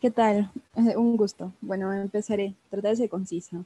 ¿Qué tal? Un gusto. Bueno, empezaré. Tratar de ser concisa.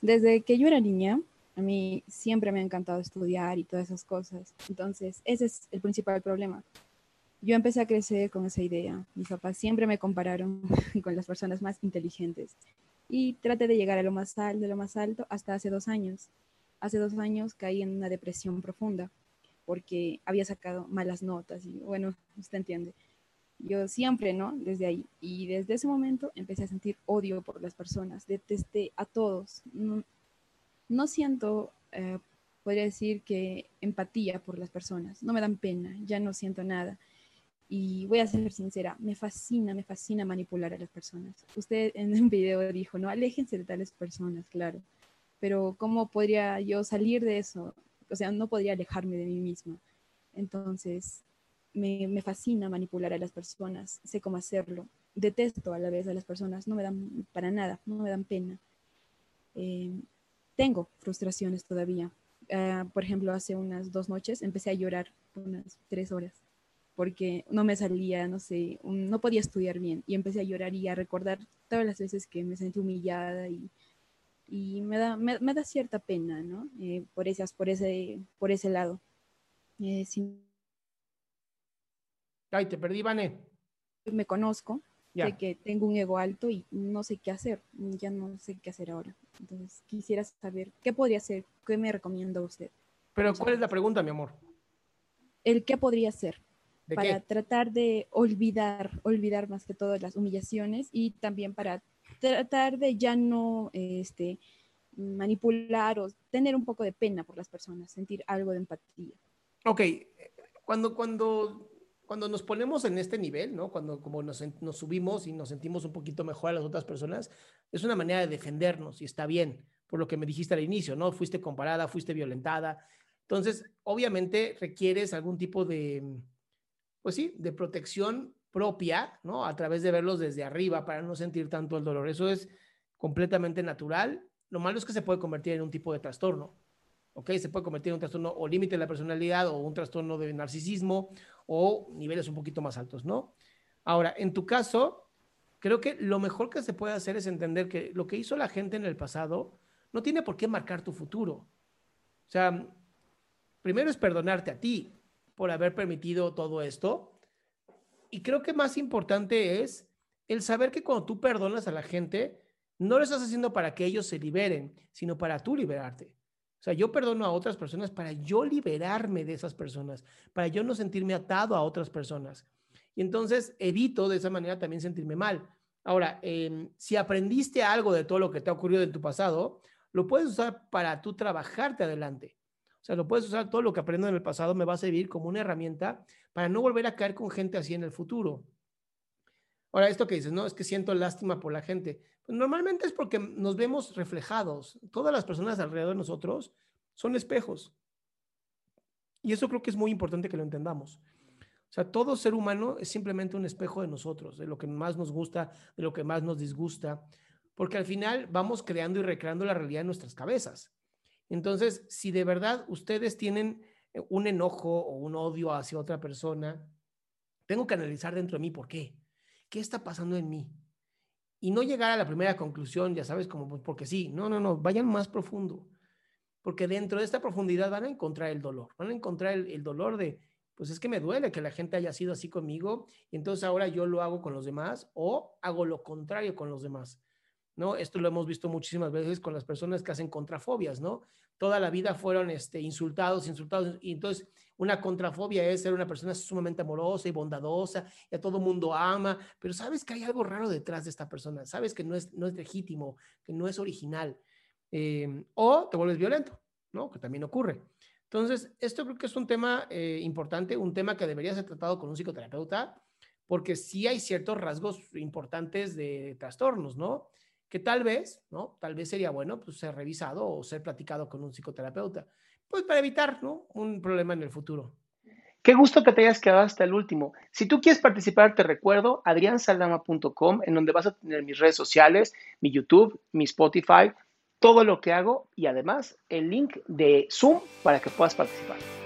Desde que yo era niña, a mí siempre me ha encantado estudiar y todas esas cosas. Entonces, ese es el principal problema. Yo empecé a crecer con esa idea. Mis papás siempre me compararon con las personas más inteligentes. Y traté de llegar a lo más alto, de lo más alto, hasta hace dos años. Hace dos años caí en una depresión profunda porque había sacado malas notas y bueno, usted entiende. Yo siempre, ¿no? Desde ahí. Y desde ese momento empecé a sentir odio por las personas, detesté a todos. No, siento, eh, podría decir que empatía por las personas, no me dan pena, ya no siento nada. Y voy a ser sincera, me fascina, me fascina manipular a las personas. Usted en un video dijo, no, aléjense de tales personas, claro. Pero ¿cómo podría yo salir de eso? O sea, no podría alejarme de mí misma. Entonces, me, fascina manipular a las personas, sé cómo hacerlo, detesto a la vez a las personas, no me dan para nada, no me dan pena. Eh, tengo frustraciones todavía. Ah, por ejemplo, hace unas dos noches empecé a llorar unas tres horas porque no me salía, no sé, no podía estudiar bien y empecé a llorar y a recordar todas las veces que me sentí humillada y, y me, da, me, da cierta pena, ¿no? Eh, por, esas, por, ese, por ese lado. Eh, Ay, te perdí, Vane. Me conozco, sé que tengo un ego alto y no sé qué hacer, ya no sé qué hacer ahora. Entonces, quisiera saber qué podría hacer, qué me recomienda usted. Pero, ¿cuál es la pregunta, mi amor? El qué podría hacer para tratar de olvidar, olvidar más que todo las humillaciones y también para tratar de ya no este, manipular o tener un poco de pena por las personas, sentir algo de empatía. Ok, cuando, cuando cuando nos ponemos en este nivel, ¿no? Cuando como nos, nos, subimos y nos sentimos un poquito mejor a las otras personas, es una manera de defendernos y está bien, por lo que me dijiste al inicio, ¿no? Fuiste comparada, fuiste violentada. Entonces, obviamente requieres algún tipo de, pues sí, de protección propia, ¿no? A través de verlos desde arriba para no sentir tanto el dolor. Eso es completamente natural. Lo malo es que se puede convertir en un tipo de trastorno. ¿ok? Se puede convertir en un trastorno o límite de la personalidad o un trastorno de narcisismo o niveles un poquito más altos, ¿no? Ahora, en tu caso, creo que lo mejor que se puede hacer es entender que lo que hizo la gente en el pasado no tiene por qué marcar tu futuro. O sea, primero es perdonarte a ti por haber permitido todo esto. Y creo que más importante es el saber que cuando tú perdonas a la gente, no lo estás haciendo para que ellos se liberen, sino para tú liberarte. Sea, yo perdono a otras personas para yo liberarme de esas personas, para yo no sentirme atado a otras personas. Y entonces evito de esa manera también sentirme mal. Ahora, em, si aprendiste algo de todo lo que te ha ocurrido en tu pasado, lo puedes usar para tú trabajarte adelante. O sea, lo puedes usar todo lo que aprendo en el pasado me va a servir como una herramienta para no volver a caer con gente así en el futuro. Ahora, esto que dices, no, es que siento lástima por la gente. Pues normalmente es porque nos vemos reflejados. Todas las personas alrededor de nosotros son espejos. Y eso creo que es muy importante que lo entendamos. O sea, todo ser humano es simplemente un espejo de nosotros, de lo que más nos gusta, de lo que más nos disgusta, porque al final vamos creando y recreando la realidad en nuestras cabezas. Entonces, si de verdad ustedes tienen eh, un enojo o un odio hacia otra persona, tengo que analizar dentro de mí por qué. ¿Qué está pasando en mí? Y no llegar a la primera conclusión, ya sabes, como pues, porque sí. No, no, no, vayan más profundo. Porque dentro de esta profundidad van a encontrar el dolor. Van a encontrar el, dolor de, pues es que me duele que la gente haya sido así conmigo y entonces ahora yo lo hago con los demás o hago lo contrario con los demás. ¿No? Esto lo hemos visto muchísimas veces con las personas que hacen contrafobias, ¿no? Toda la vida fueron este, insultados, insultados, y entonces una contrafobia es ser una persona sumamente amorosa y bondadosa, y a todo mundo ama, pero sabes que hay algo raro detrás de esta persona, sabes que no es, no es legítimo, que no es original, eh, o te vuelves violento, ¿no? Que también ocurre. Entonces, esto creo que es un tema eh, importante, un tema que debería ser tratado con un psicoterapeuta, porque sí hay ciertos rasgos importantes de trastornos, ¿no? Que tal vez, ¿no? Tal vez sería bueno pues, ser revisado o ser platicado con un psicoterapeuta, pues para evitar, ¿no? Un problema en el futuro. Qué gusto que te hayas quedado hasta el último. Si tú quieres participar, te recuerdo adriansaldama.com, en donde vas a tener mis redes sociales, mi YouTube, mi Spotify, todo lo que hago y además el link de Zoom para que puedas participar.